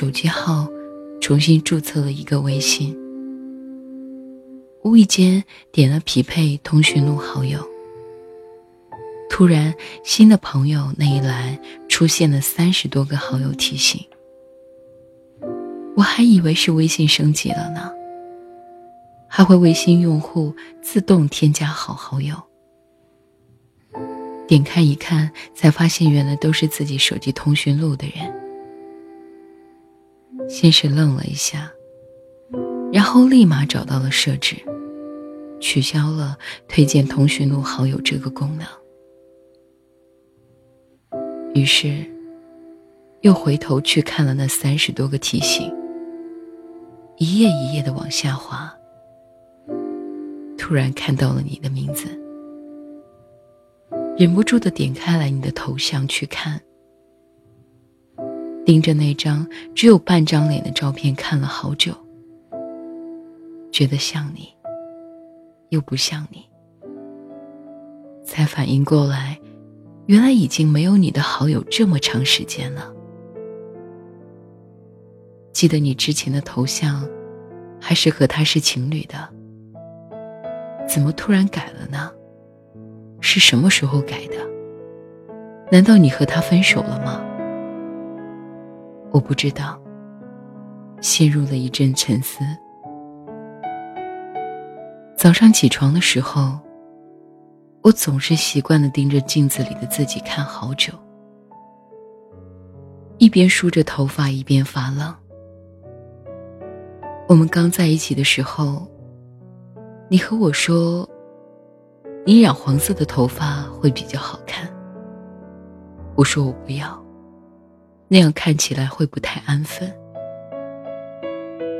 手机号重新注册了一个微信，无意间点了匹配通讯录好友，突然新的朋友那一栏出现了三十多个好友提醒，我还以为是微信升级了呢，还会微信用户自动添加好好友。点开一看，才发现原来都是自己手机通讯录的人。先是愣了一下，然后立马找到了设置，取消了推荐通讯录好友这个功能。于是，又回头去看了那三十多个提醒，一页一页的往下滑，突然看到了你的名字。忍不住的点开来你的头像去看，盯着那张只有半张脸的照片看了好久，觉得像你，又不像你，才反应过来，原来已经没有你的好友这么长时间了。记得你之前的头像，还是和他是情侣的，怎么突然改了呢？是什么时候改的？难道你和他分手了吗？我不知道。陷入了一阵沉思。早上起床的时候，我总是习惯的盯着镜子里的自己看好久，一边梳着头发一边发愣。我们刚在一起的时候，你和我说。你染黄色的头发会比较好看。我说我不要，那样看起来会不太安分。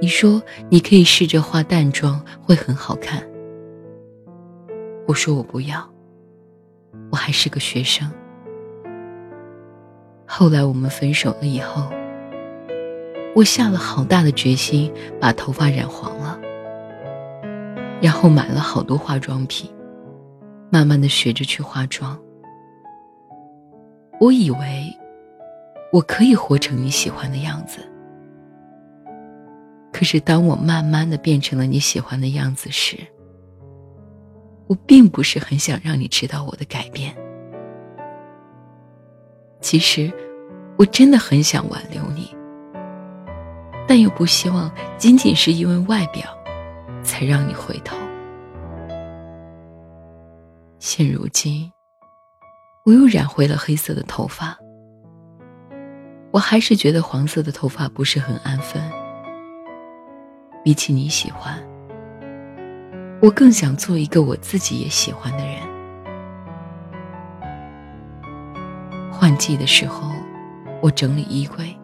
你说你可以试着化淡妆，会很好看。我说我不要，我还是个学生。后来我们分手了以后，我下了好大的决心把头发染黄了，然后买了好多化妆品。慢慢的学着去化妆，我以为我可以活成你喜欢的样子。可是当我慢慢的变成了你喜欢的样子时，我并不是很想让你知道我的改变。其实，我真的很想挽留你，但又不希望仅仅是因为外表，才让你回头。现如今，我又染回了黑色的头发。我还是觉得黄色的头发不是很安分。比起你喜欢，我更想做一个我自己也喜欢的人。换季的时候，我整理衣柜，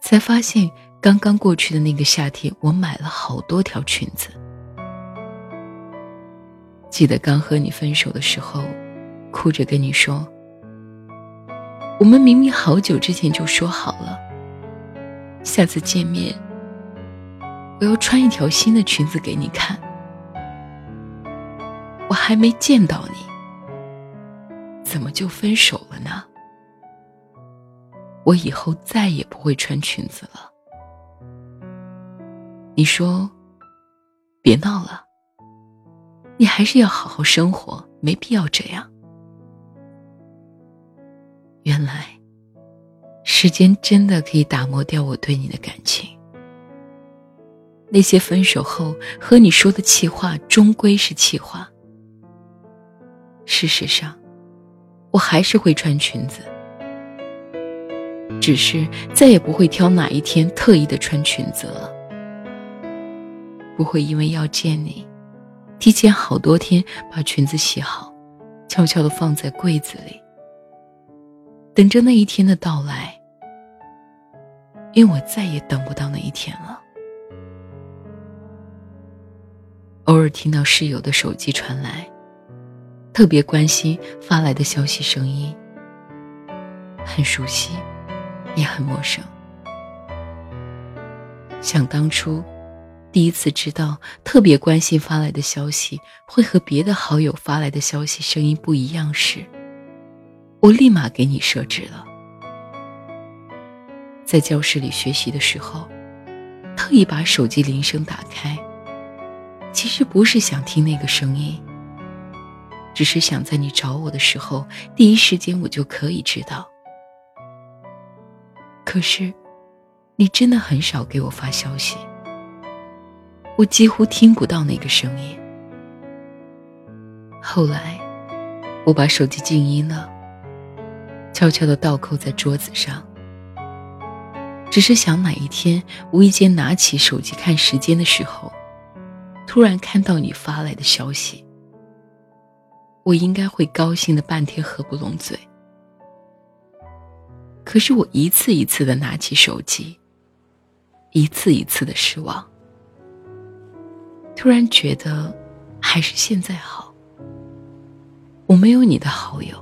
才发现刚刚过去的那个夏天，我买了好多条裙子。记得刚和你分手的时候，哭着跟你说：“我们明明好久之前就说好了，下次见面，我要穿一条新的裙子给你看。我还没见到你，怎么就分手了呢？我以后再也不会穿裙子了。”你说：“别闹了。”你还是要好好生活，没必要这样。原来，时间真的可以打磨掉我对你的感情。那些分手后和你说的气话，终归是气话。事实上，我还是会穿裙子，只是再也不会挑哪一天特意的穿裙子了。不会因为要见你。提前好多天把裙子洗好，悄悄的放在柜子里，等着那一天的到来。因为我再也等不到那一天了。偶尔听到室友的手机传来，特别关心发来的消息声音，很熟悉，也很陌生。想当初。第一次知道特别关心发来的消息会和别的好友发来的消息声音不一样时，我立马给你设置了在教室里学习的时候，特意把手机铃声打开，其实不是想听那个声音，只是想在你找我的时候，第一时间我就可以知道。可是，你真的很少给我发消息，我几乎听不到那个声音。后来，我把手机静音了，悄悄的倒扣在桌子上，只是想哪一天无意间拿起手机看时间的时候，突然看到你发来的消息，我应该会高兴的半天合不拢嘴。可是我一次一次的拿起手机，一次一次的失望，突然觉得还是现在好。我没有你的好友，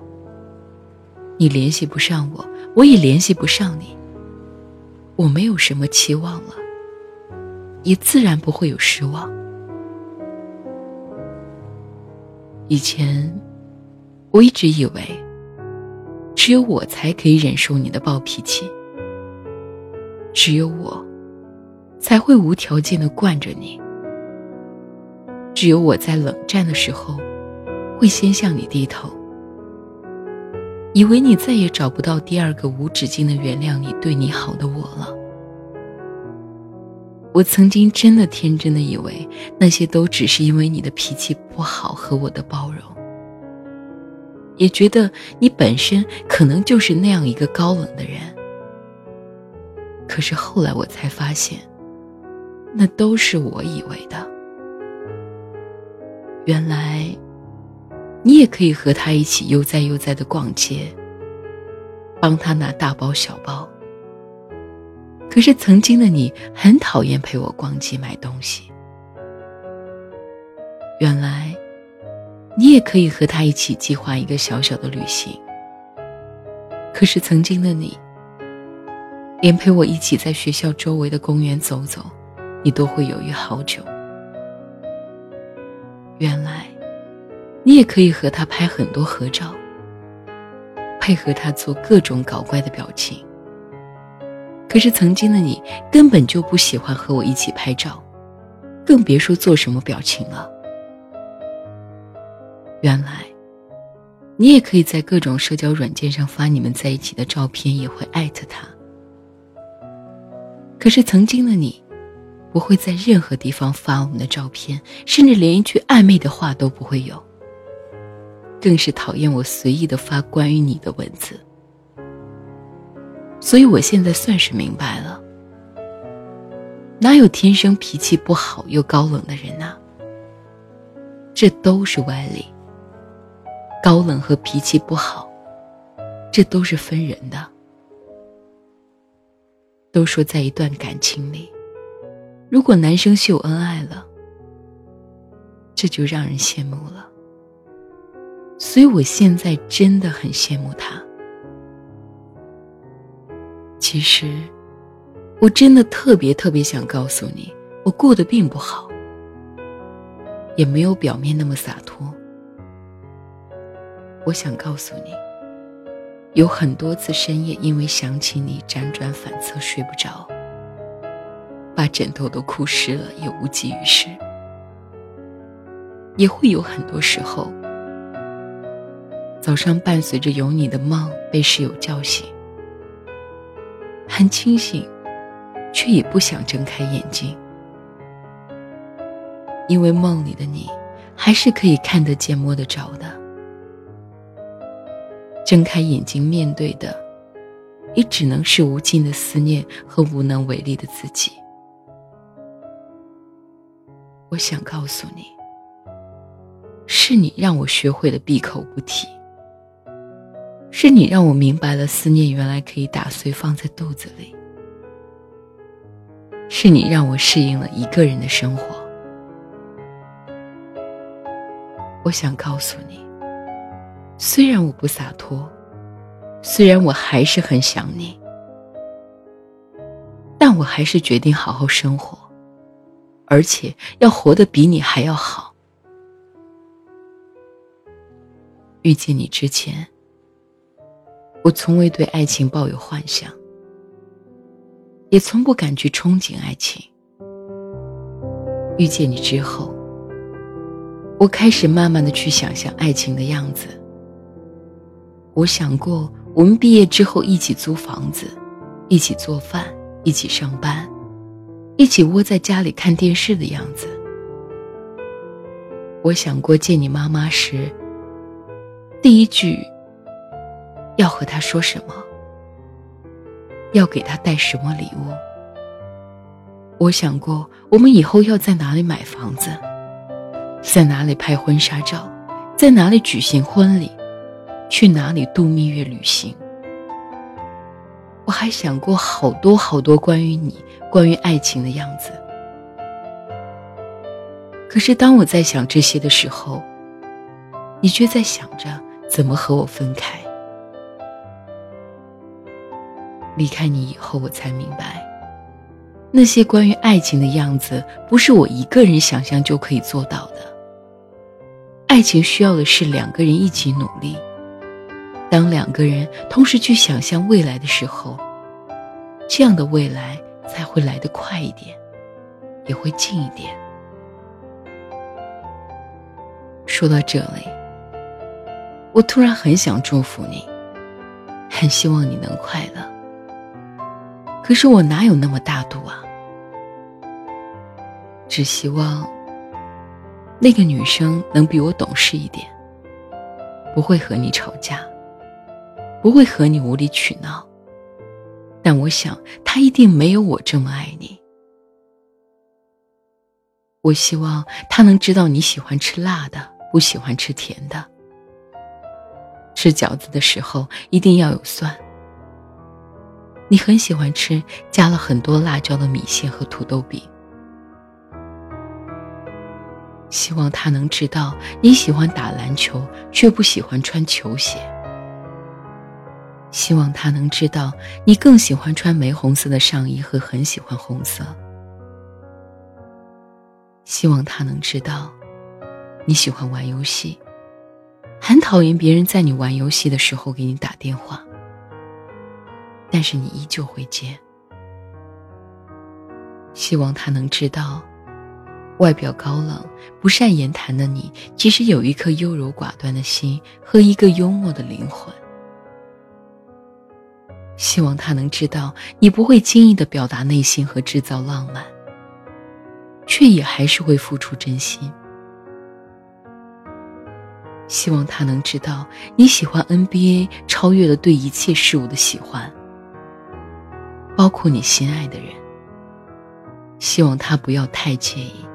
你联系不上我，我也联系不上你。我没有什么期望了，也自然不会有失望。以前，我一直以为。只有我才可以忍受你的暴脾气，只有我才会无条件的惯着你，只有我在冷战的时候会先向你低头，以为你再也找不到第二个无止境的原谅你对你好的我了。我曾经真的天真的以为那些都只是因为你的脾气不好和我的包容。也觉得你本身可能就是那样一个高冷的人，可是后来我才发现，那都是我以为的。原来，你也可以和他一起悠哉悠哉的逛街，帮他拿大包小包。可是曾经的你很讨厌陪我逛街买东西。原来。你也可以和他一起计划一个小小的旅行。可是曾经的你，连陪我一起在学校周围的公园走走，你都会犹豫好久。原来，你也可以和他拍很多合照，配合他做各种搞怪的表情。可是曾经的你根本就不喜欢和我一起拍照，更别说做什么表情了。原来，你也可以在各种社交软件上发你们在一起的照片，也会艾特他。可是曾经的你，不会在任何地方发我们的照片，甚至连一句暧昧的话都不会有。更是讨厌我随意的发关于你的文字。所以我现在算是明白了，哪有天生脾气不好又高冷的人呐？这都是歪理。高冷和脾气不好，这都是分人的。都说在一段感情里，如果男生秀恩爱了，这就让人羡慕了。所以我现在真的很羡慕他。其实，我真的特别特别想告诉你，我过得并不好，也没有表面那么洒脱。我想告诉你，有很多次深夜因为想起你辗转反侧睡不着，把枕头都哭湿了也无济于事。也会有很多时候，早上伴随着有你的梦被室友叫醒，很清醒，却也不想睁开眼睛，因为梦里的你还是可以看得见摸得着的。睁开眼睛面对的，也只能是无尽的思念和无能为力的自己。我想告诉你，是你让我学会了闭口不提，是你让我明白了思念原来可以打碎放在肚子里，是你让我适应了一个人的生活。我想告诉你。虽然我不洒脱，虽然我还是很想你，但我还是决定好好生活，而且要活得比你还要好。遇见你之前，我从未对爱情抱有幻想，也从不敢去憧憬爱情。遇见你之后，我开始慢慢的去想象爱情的样子。我想过，我们毕业之后一起租房子，一起做饭，一起上班，一起窝在家里看电视的样子。我想过见你妈妈时，第一句要和他说什么，要给他带什么礼物。我想过我们以后要在哪里买房子，在哪里拍婚纱照，在哪里举行婚礼，去哪里度蜜月旅行。我还想过好多好多关于你、关于爱情的样子。可是，当我在想这些的时候，你却在想着怎么和我分开。离开你以后，我才明白，那些关于爱情的样子，不是我一个人想象就可以做到的。爱情需要的是两个人一起努力。当两个人同时去想象未来的时候，这样的未来才会来得快一点，也会近一点。说到这里，我突然很想祝福你，很希望你能快乐。可是我哪有那么大度啊？只希望那个女生能比我懂事一点，不会和你吵架，不会和你无理取闹。但我想，她一定没有我这么爱你。我希望她能知道你喜欢吃辣的。不喜欢吃甜的，吃饺子的时候一定要有蒜。你很喜欢吃加了很多辣椒的米线和土豆饼。希望他能知道你喜欢打篮球，却不喜欢穿球鞋。希望他能知道你更喜欢穿玫红色的上衣和很喜欢红色。希望他能知道。你喜欢玩游戏，很讨厌别人在你玩游戏的时候给你打电话，但是你依旧会接。希望他能知道，外表高冷、不善言谈的你，其实有一颗优柔寡断的心和一个幽默的灵魂。希望他能知道，你不会轻易的表达内心和制造浪漫，却也还是会付出真心。希望他能知道你喜欢 NBA，超越了对一切事物的喜欢，包括你心爱的人。希望他不要太介意。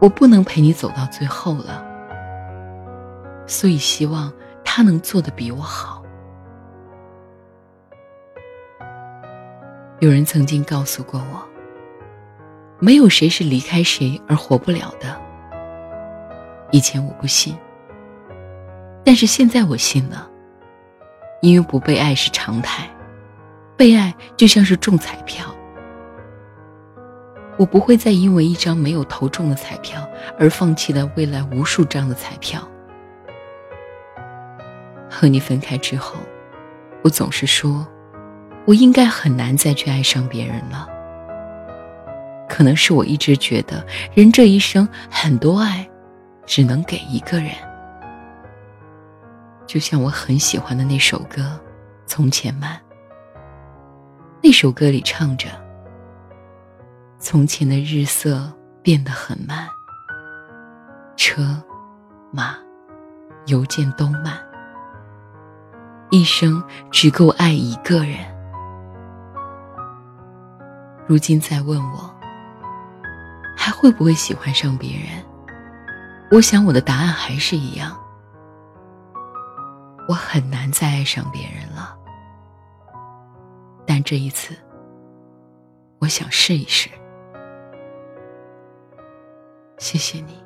我不能陪你走到最后了，所以希望他能做的比我好。有人曾经告诉过我，没有谁是离开谁而活不了的。以前我不信，但是现在我信了，因为不被爱是常态，被爱就像是中彩票。我不会再因为一张没有投中的彩票而放弃了未来无数张的彩票。和你分开之后，我总是说，我应该很难再去爱上别人了。可能是我一直觉得，人这一生很多爱。只能给一个人，就像我很喜欢的那首歌《从前慢》。那首歌里唱着：“从前的日色变得很慢，车、马、邮件都慢，一生只够爱一个人。如今再问我，还会不会喜欢上别人？”我想我的答案还是一样，我很难再爱上别人了。但这一次，我想试一试。谢谢你，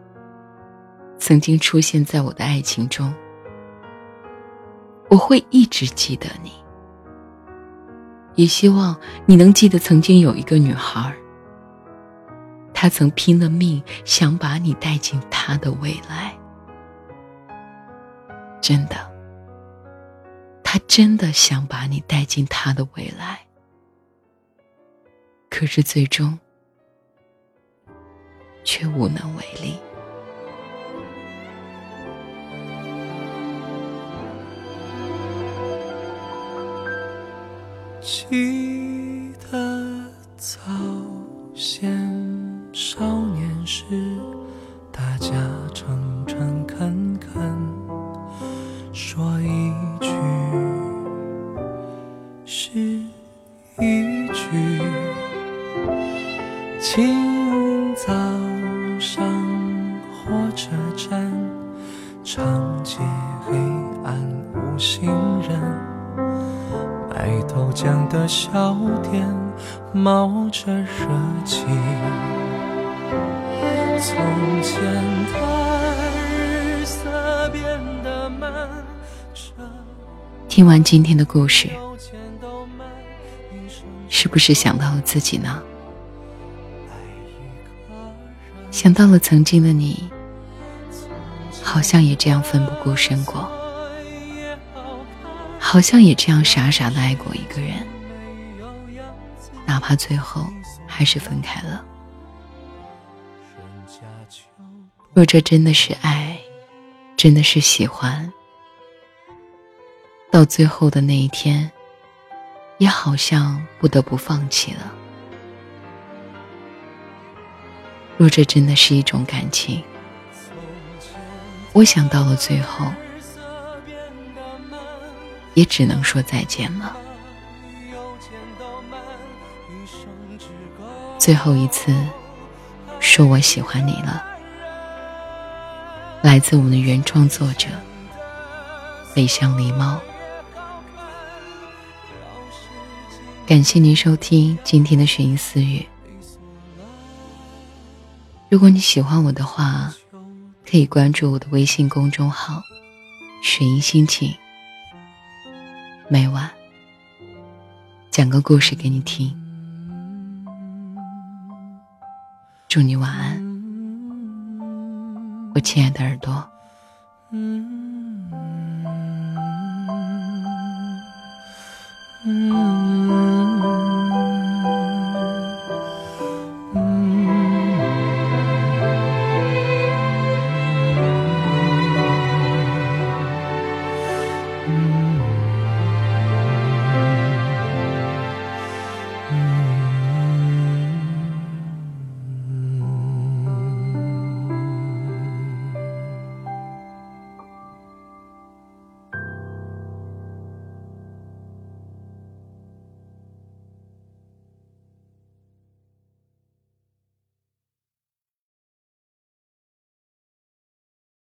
曾经出现在我的爱情中，我会一直记得你。也希望你能记得曾经有一个女孩。她曾拼了命想把你带进她的未来，真的，他真的想把你带进他的未来。可是最终却无能为力。豆浆的小店冒着热气。从前的日色变得慢。听完今天的故事，是不是想到了自己呢？想到了曾经的你，好像也这样奋不顾身过。好像也这样傻傻的爱过一个人，哪怕最后还是分开了。若这真的是爱，真的是喜欢，到最后的那一天，也好像不得不放弃了。若这真的是一种感情，我想到了最后。也只能说再见了。最后一次说我喜欢你了，来自我们的原创作者北乡狸猫。感谢您收听今天的寻音私语。如果你喜欢我的话，可以关注我的微信公众号“寻音心情”。每晚讲个故事给你听，祝你晚安，我亲爱的耳朵。嗯